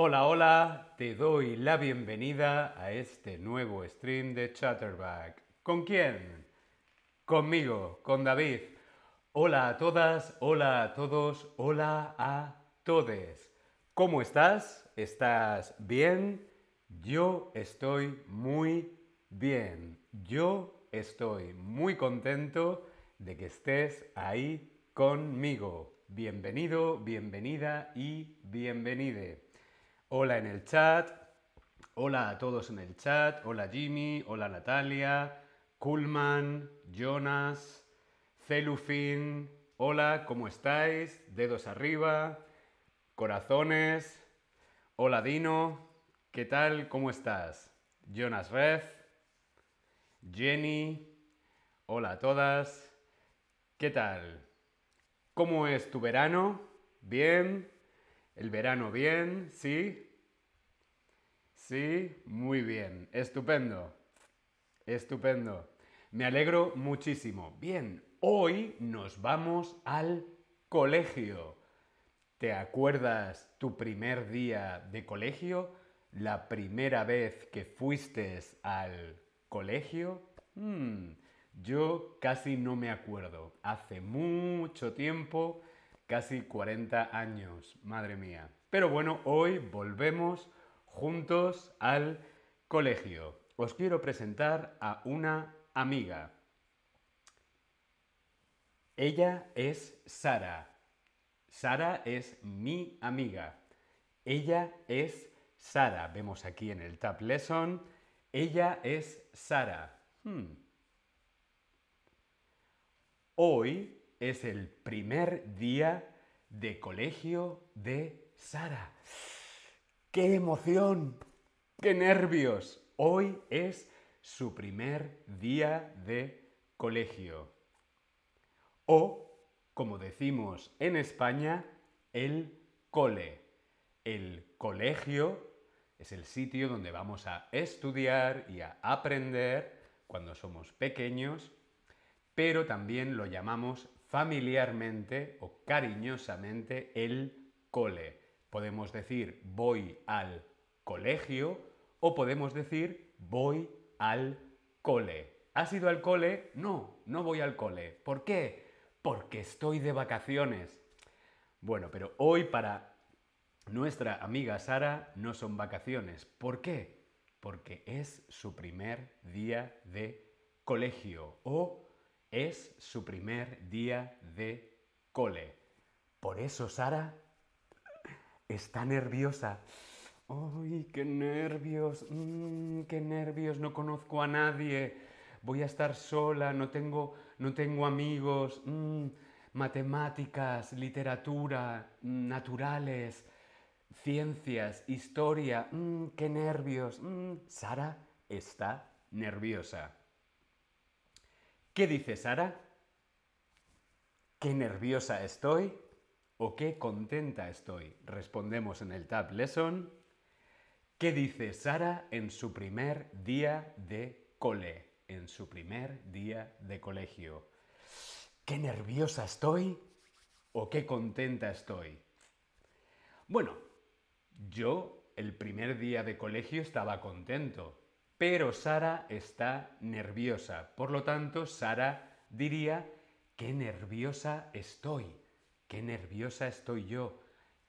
Hola, hola, te doy la bienvenida a este nuevo stream de Chatterback. ¿Con quién? Conmigo, con David. Hola a todas, hola a todos, hola a todes. ¿Cómo estás? ¿Estás bien? Yo estoy muy bien. Yo estoy muy contento de que estés ahí conmigo. Bienvenido, bienvenida y bienvenide. Hola en el chat, hola a todos en el chat, hola Jimmy, hola Natalia, Kuhlman, Jonas, Celufin, hola, ¿cómo estáis? Dedos arriba, corazones, hola Dino, ¿qué tal? ¿Cómo estás? Jonas Ref, Jenny, hola a todas, ¿qué tal? ¿Cómo es tu verano? ¿Bien? ¿El verano bien? ¿Sí? ¿Sí? Muy bien. Estupendo. Estupendo. Me alegro muchísimo. Bien, hoy nos vamos al colegio. ¿Te acuerdas tu primer día de colegio? ¿La primera vez que fuiste al colegio? Hmm, yo casi no me acuerdo. Hace mucho tiempo, casi 40 años, madre mía. Pero bueno, hoy volvemos juntos al colegio. Os quiero presentar a una amiga. Ella es Sara. Sara es mi amiga. Ella es Sara. Vemos aquí en el Tab Lesson. Ella es Sara. Hmm. Hoy es el primer día de colegio de Sara. ¡Qué emoción! ¡Qué nervios! Hoy es su primer día de colegio. O, como decimos en España, el cole. El colegio es el sitio donde vamos a estudiar y a aprender cuando somos pequeños pero también lo llamamos familiarmente o cariñosamente el cole. Podemos decir voy al colegio o podemos decir voy al cole. ¿Has ido al cole? No, no voy al cole. ¿Por qué? Porque estoy de vacaciones. Bueno, pero hoy para nuestra amiga Sara no son vacaciones. ¿Por qué? Porque es su primer día de colegio o es su primer día de cole. Por eso Sara está nerviosa. ¡Ay, qué nervios! Mm, ¡Qué nervios! No conozco a nadie. Voy a estar sola, no tengo, no tengo amigos. Mm, matemáticas, literatura, naturales, ciencias, historia. Mm, ¡Qué nervios! Sara está nerviosa. ¿Qué dice Sara? ¿Qué nerviosa estoy? ¿O qué contenta estoy? Respondemos en el Tab Lesson. ¿Qué dice Sara en su primer día de cole? En su primer día de colegio. ¿Qué nerviosa estoy? ¿O qué contenta estoy? Bueno, yo el primer día de colegio estaba contento, pero Sara está nerviosa. Por lo tanto, Sara diría, qué nerviosa estoy, qué nerviosa estoy yo,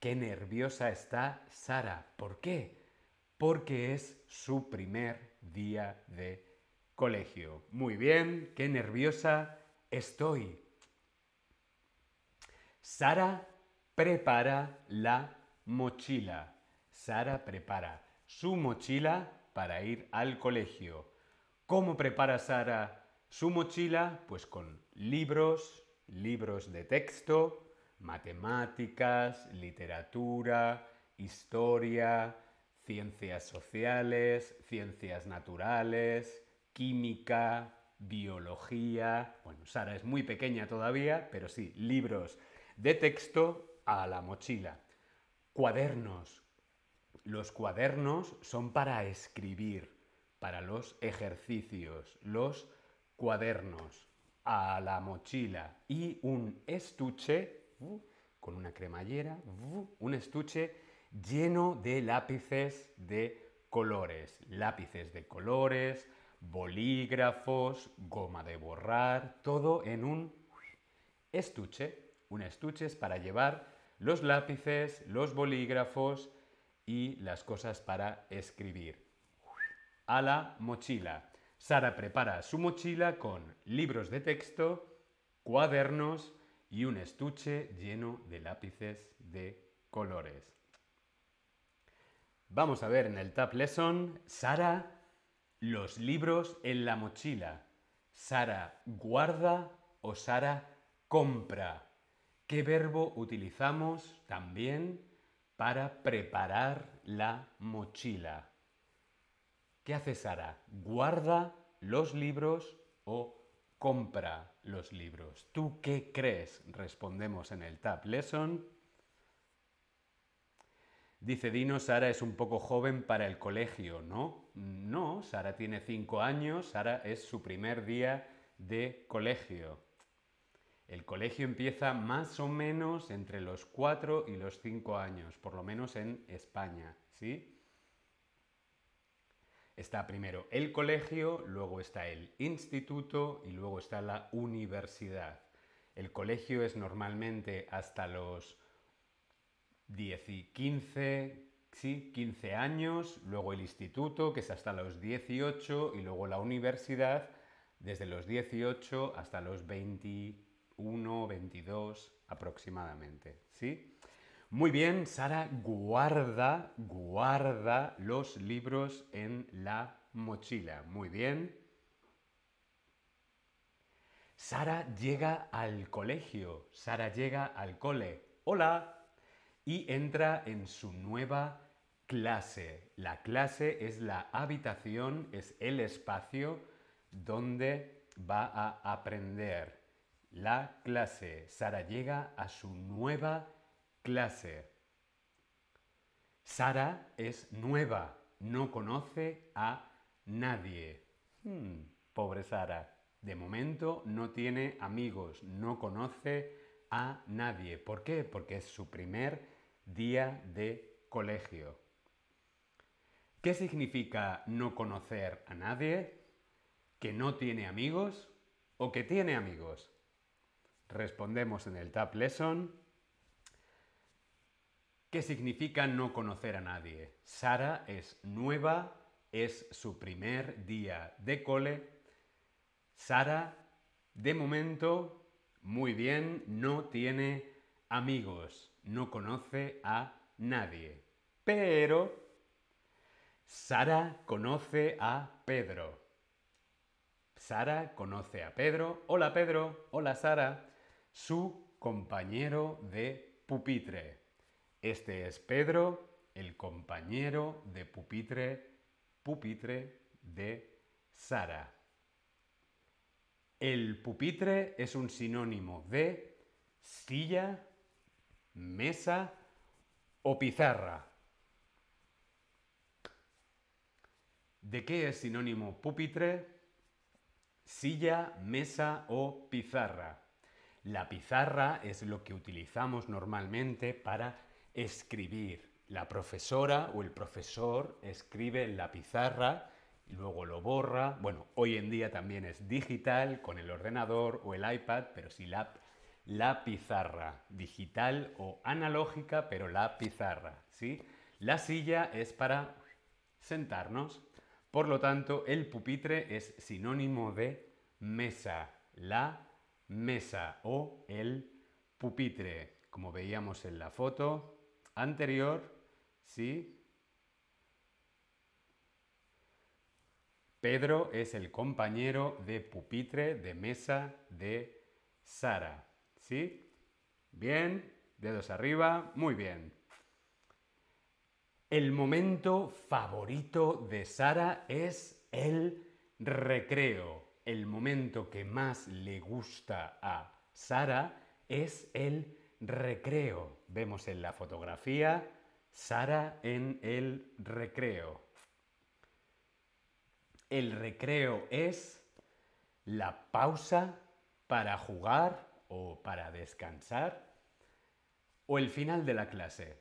qué nerviosa está Sara. ¿Por qué? Porque es su primer día de colegio. Muy bien, qué nerviosa estoy. Sara prepara la mochila. Sara prepara su mochila para ir al colegio. ¿Cómo prepara Sara su mochila? Pues con libros, libros de texto, matemáticas, literatura, historia, ciencias sociales, ciencias naturales, química, biología. Bueno, Sara es muy pequeña todavía, pero sí, libros de texto a la mochila. Cuadernos, los cuadernos son para escribir, para los ejercicios, los cuadernos, a la mochila y un estuche uh, con una cremallera, uh, un estuche lleno de lápices de colores. Lápices de colores, bolígrafos, goma de borrar, todo en un estuche. Un estuche es para llevar los lápices, los bolígrafos y las cosas para escribir. A la mochila. Sara prepara su mochila con libros de texto, cuadernos y un estuche lleno de lápices de colores. Vamos a ver en el Tab Lesson, Sara, los libros en la mochila. Sara guarda o Sara compra. ¿Qué verbo utilizamos también para preparar la mochila? ¿Qué hace Sara? ¿Guarda los libros o compra los libros? ¿Tú qué crees? Respondemos en el Tab Lesson. Dice Dino, Sara es un poco joven para el colegio, ¿no? No, Sara tiene cinco años, Sara es su primer día de colegio. El colegio empieza más o menos entre los cuatro y los cinco años, por lo menos en España, ¿sí? Está primero el colegio, luego está el instituto y luego está la universidad. El colegio es normalmente hasta los 10 y 15, sí, 15 años, luego el instituto, que es hasta los 18, y luego la universidad, desde los 18 hasta los 21, 22 aproximadamente, ¿sí? Muy bien, Sara guarda, guarda los libros en la mochila. Muy bien. Sara llega al colegio. Sara llega al cole. Hola. Y entra en su nueva clase. La clase es la habitación, es el espacio donde va a aprender. La clase. Sara llega a su nueva clase. Sara es nueva, no conoce a nadie. Hmm, pobre Sara. De momento no tiene amigos, no conoce a nadie. ¿Por qué? Porque es su primer día de colegio. ¿Qué significa no conocer a nadie? ¿Que no tiene amigos o que tiene amigos? Respondemos en el Tab Lesson. ¿Qué significa no conocer a nadie? Sara es nueva, es su primer día de cole. Sara, de momento, muy bien, no tiene amigos, no conoce a nadie. Pero Sara conoce a Pedro. Sara conoce a Pedro. Hola Pedro, hola Sara, su compañero de pupitre. Este es Pedro, el compañero de pupitre, pupitre de Sara. El pupitre es un sinónimo de silla, mesa o pizarra. ¿De qué es sinónimo pupitre? Silla, mesa o pizarra. La pizarra es lo que utilizamos normalmente para escribir. La profesora o el profesor escribe en la pizarra y luego lo borra. Bueno, hoy en día también es digital con el ordenador o el iPad, pero sí la, pizarra, digital o analógica, pero la pizarra, ¿sí? La silla es para sentarnos. Por lo tanto, el pupitre es sinónimo de mesa, la mesa o el pupitre. Como veíamos en la foto, anterior, ¿sí? Pedro es el compañero de pupitre, de mesa de Sara, ¿sí? Bien, dedos arriba, muy bien. El momento favorito de Sara es el recreo. El momento que más le gusta a Sara es el recreo. Vemos en la fotografía Sara en el recreo. El recreo es la pausa para jugar o para descansar o el final de la clase.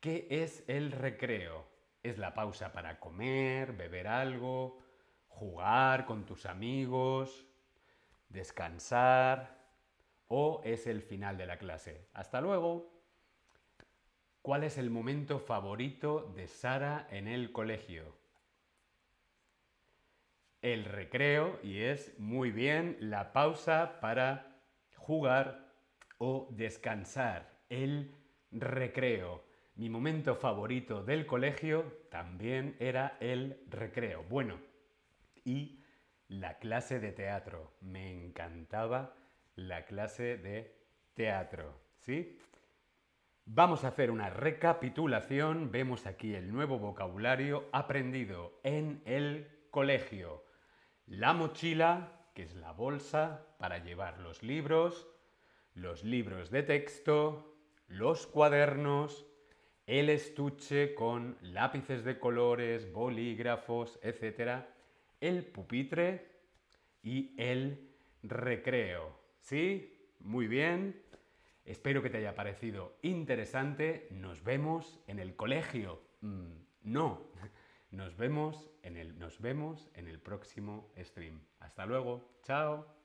¿Qué es el recreo? ¿Es la pausa para comer, beber algo, jugar con tus amigos, descansar? ¿O es el final de la clase? Hasta luego. ¿Cuál es el momento favorito de Sara en el colegio? El recreo y es muy bien la pausa para jugar o descansar. El recreo. Mi momento favorito del colegio también era el recreo. Bueno, y la clase de teatro. Me encantaba la clase de teatro. ¿Sí? Vamos a hacer una recapitulación. Vemos aquí el nuevo vocabulario aprendido en el colegio. La mochila, que es la bolsa para llevar los libros, los libros de texto, los cuadernos, el estuche con lápices de colores, bolígrafos, etc., el pupitre y el recreo. ¿Sí? Muy bien. Espero que te haya parecido interesante. Nos vemos en el colegio. Mm, no. Nos vemos en el, nos vemos en el próximo stream. Hasta luego. Chao.